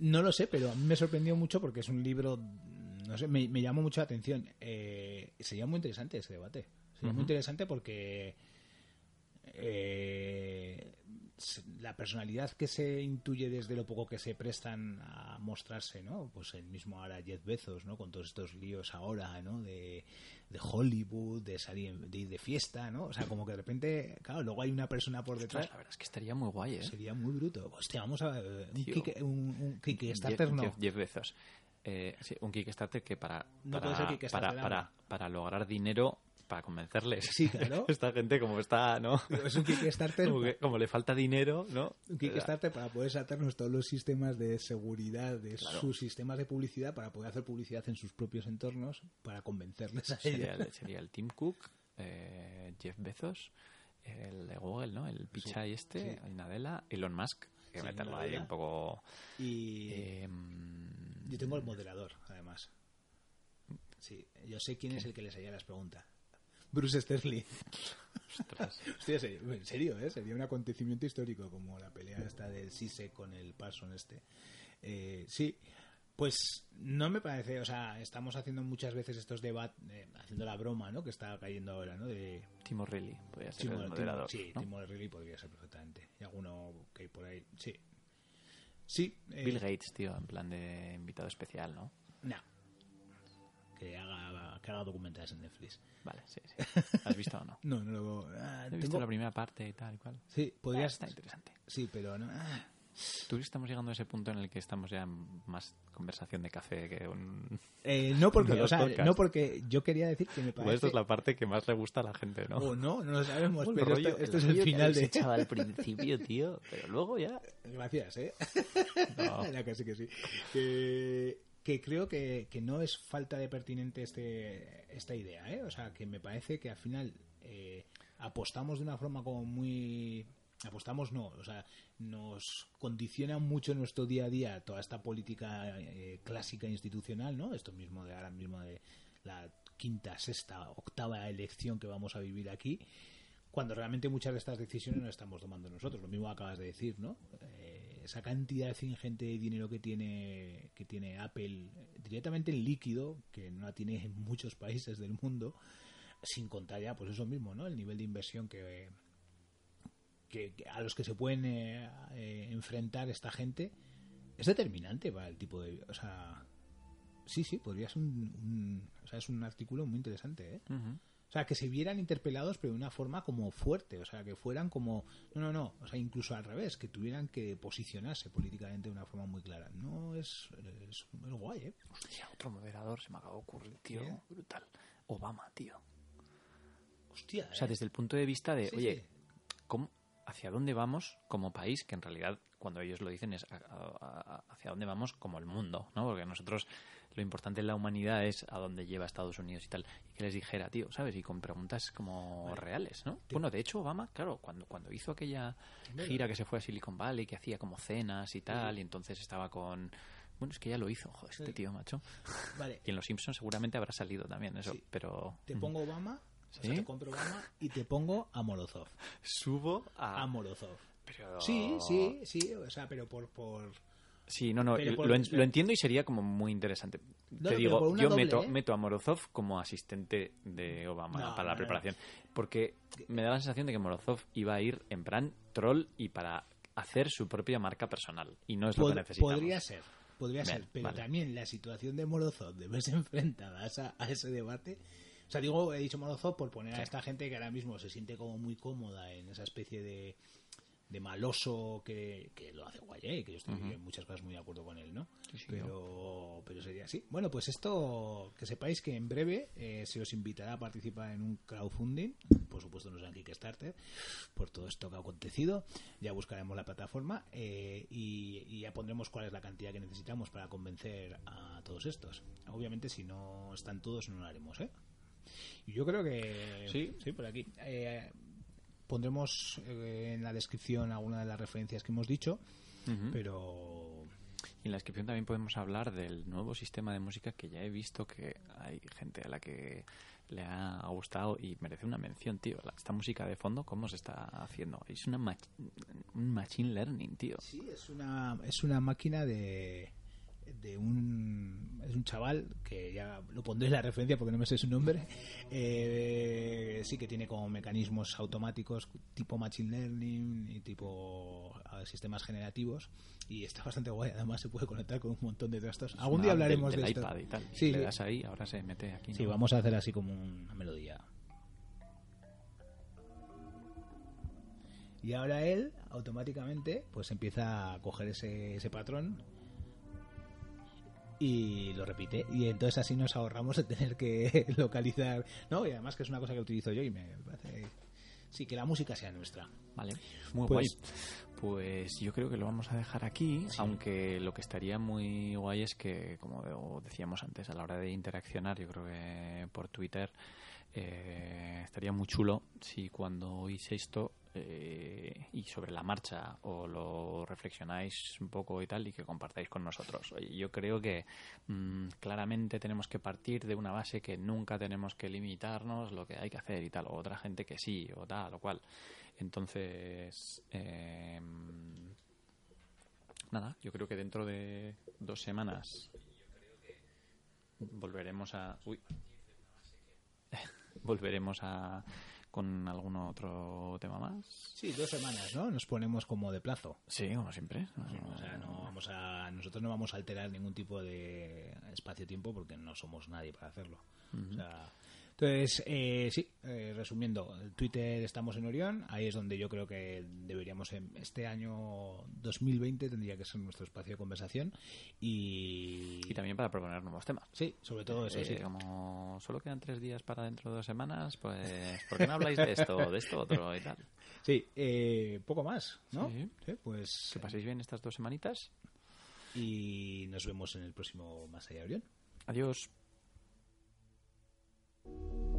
no lo sé, pero a mí me sorprendió mucho porque es un libro, no sé, me, me llamó mucho la atención. Eh, sería muy interesante ese debate. Sería muy interesante porque eh, la personalidad que se intuye desde lo poco que se prestan a mostrarse, ¿no? Pues el mismo ahora Jeff Bezos, ¿no? Con todos estos líos ahora, ¿no? De, de Hollywood, de salir de ir de fiesta, ¿no? O sea, como que de repente, claro, luego hay una persona por detrás. Ostras, la verdad es que estaría muy guay, ¿eh? Sería muy bruto. Hostia, vamos a un, kick, un, un Kickstarter, Jeff, no. Jeff- Jeff Bezos. Eh, sí, un Kickstarter que para, No para, puede ser Kickstarter para, ahora. para, para lograr dinero, para convencerles. Sí, claro. [laughs] Esta gente como está, ¿no? Es un Kickstarter, Como, que- como le falta dinero, ¿no? un Kickstarter para poder saltarnos todos los sistemas de seguridad de Claro. sus sistemas de publicidad para poder hacer publicidad en sus propios entornos para convencerles a Sería ellos. sería el Tim Cook, eh, Jeff Bezos, el de Google, ¿no? El Pichai este, sí. el Nadella, Elon Musk, que Sí, meterlo ahí un poco... Y eh, yo tengo el moderador, además. Sí, yo sé quién es el que les haría las preguntas. Bruce Sterling. ostras. [laughs] Hostia, en serio, ¿eh? Sería un acontecimiento histórico como la pelea esta del Sise con el Parson este. Eh, sí, pues no me parece, o sea, estamos haciendo muchas veces estos debates, haciendo la broma, ¿no? Que está cayendo ahora, ¿no? De Tim O'Reilly, podría ser Timo- el moderador, Timo- sí, ¿no? Timo O'Reilly podría ser perfectamente. Y alguno que hay por ahí, sí. Sí. eh, Bill Gates, tío, en plan de invitado especial, ¿no? No. Que haga, que haga documentales en Netflix. Vale, sí, sí. [laughs] ¿Has visto o no? No, no lo... ah, He visto tengo- la primera parte y tal y cual. Sí, podría Ah, está interesante. Sí, pero no... ah. Tú estamos llegando a ese punto en el que estamos ya en más conversación de café que un... [laughs] Eh, no porque, o sea, no porque yo quería decir que me Igual parece esta es la parte que más le gusta a la gente, ¿no? o no, no lo sabemos, [laughs] pero rollo- esto, esto el es el final de echado al principio, tío, pero luego ya... Gracias, ¿eh? No. La que sí que sí. Que, que creo que, que no es falta de pertinente este, esta idea, ¿eh? O sea, que me parece que al final eh, apostamos de una forma como muy... Apostamos no, o sea, nos condiciona mucho nuestro día a día toda esta política eh, clásica institucional, ¿no? Esto mismo de ahora mismo de la quinta, sexta, octava elección que vamos a vivir aquí, cuando realmente muchas de estas decisiones no estamos tomando nosotros. Lo mismo acabas de decir, ¿no? Eh, esa cantidad ingente de dinero que tiene que tiene Apple eh, directamente en líquido, que no la tiene en muchos países del mundo, sin contar ya, pues eso mismo, ¿no? El nivel de inversión que, que, que a los que se pueden eh, eh, enfrentar esta gente es determinante para el tipo de, o sea, sí, sí, podría ser un, o sea, es un artículo muy interesante, ¿eh? O sea, que se vieran interpelados, pero de una forma como fuerte. O sea, que fueran como. No, no, no. O sea, incluso al revés, que tuvieran que posicionarse políticamente de una forma muy clara. No es. Es, es guay, ¿eh? Hostia, otro moderador se me acaba de ocurrir, tío. ¿Qué? Brutal. Obama, tío. Hostia. O sea, ¿eh? desde el punto de vista de, Sí, oye, sí. ¿cómo, ¿hacia dónde vamos como país? Que en realidad, cuando ellos lo dicen, es a- a- a- hacia dónde vamos como el mundo, ¿no? Porque nosotros, lo importante en la humanidad es a dónde lleva Estados Unidos y tal. Y que les dijera, tío, ¿sabes? Y con preguntas como Vale. reales, ¿no? Bueno, de hecho, Obama, claro, cuando, cuando hizo aquella gira que se fue a Silicon Valley, que hacía como cenas y tal, y entonces estaba con Bueno, es que ya lo hizo, joder, este tío, macho. Vale, [laughs] Y en Los Simpsons seguramente habrá salido también eso, Sí. pero... te pongo Obama, o sea, ¿Sí? te compro Obama y te pongo a Morozov. Subo a... A Morozov. Pero... Sí, sí, sí, o sea, pero por... por... Sí, no, no, lo, en- lo entiendo y sería como muy interesante. No, Te digo, yo doble, meto, ¿eh? meto a Morozov como asistente de Obama No, para la preparación. Porque me da la sensación de que Morozov iba a ir en plan troll y para hacer su propia marca personal. Y no es lo que necesitamos. podría ser, podría Bien, ser, pero vale. también la situación de Morozov de verse [laughs] enfrentada a, ese debate. O sea, digo, he dicho Morozov por poner a esta gente que ahora mismo se siente como muy cómoda en esa especie de, de maloso que, que lo hace guay, ¿eh? que yo estoy en muchas cosas muy de acuerdo con él, ¿no? Sí, sí, pero, pero sería así. Bueno, pues esto, que sepáis que en breve eh, se os invitará a participar en un crowdfunding, por supuesto no será en Kickstarter, por todo esto que ha acontecido. Ya buscaremos la plataforma eh, y, y ya pondremos cuál es la cantidad que necesitamos para convencer a todos estos. Obviamente, si no están todos, no lo haremos, ¿eh? Yo creo que Sí. sí, por aquí. Eh, pondremos eh, en la descripción alguna de las referencias que hemos dicho, Ujú. pero Y en la descripción también podemos hablar del nuevo sistema de música que ya he visto que hay gente a la que le ha gustado y merece una mención, tío. Esta música de fondo, ¿cómo se está haciendo? Es una un machine learning, tío. Sí, es una, es una máquina de, de un, es un chaval que ya lo pondré en la referencia porque no me sé su nombre. Eh, sí que tiene como mecanismos automáticos tipo machine learning y tipo sistemas generativos y está bastante guay. Además se puede conectar con un montón de trastos. Algún día app del- hablaremos del, de esto. iPad y tal. Sí, Le das ahí, ahora se mete aquí. Sí, ¿no? vamos a hacer así como una melodía. Y ahora él automáticamente pues empieza a coger ese, ese patrón y lo repite. Y entonces así nos ahorramos de tener que [laughs] localizar. ¿No? Y además que es una cosa que utilizo yo y me parece. Sí, que la música sea nuestra. Vale, muy Pues- guay. Pues yo creo que lo vamos a dejar aquí, aunque lo que estaría muy guay es que, como decíamos antes, a la hora de interaccionar, yo creo que por Twitter eh, estaría muy chulo si cuando oís esto eh, y sobre la marcha o lo reflexionáis un poco y tal y que compartáis con nosotros. Yo creo que mm, claramente tenemos que partir de una base que nunca tenemos que limitarnos lo que hay que hacer y tal, o otra gente que sí, o tal, o cual. Entonces, eh, nada, yo creo que dentro de dos semanas volveremos a... Uy. [laughs] volveremos a con algún otro tema más. Sí, dos semanas, ¿no? Nos ponemos como de plazo. Sí, como siempre. O sea, no vamos a, nosotros no vamos a alterar ningún tipo de espacio-tiempo porque no somos nadie para hacerlo. O sea, entonces, eh, sí, eh, resumiendo, el Twitter estamos en Orión, ahí es donde yo creo que deberíamos, en este año 2020 tendría que ser nuestro espacio de conversación y... Y también para proponer nuevos temas. Sí, sobre todo eso, Eh, sí. Como solo quedan tres días para dentro de dos semanas, pues ¿por qué no habláis de esto, de esto otro y tal? [laughs] Sí, eh, poco más, ¿no? Sí. Sí, pues... Que paséis bien estas dos semanitas. Y nos vemos en el próximo Más allá de Orión. Adiós. うん。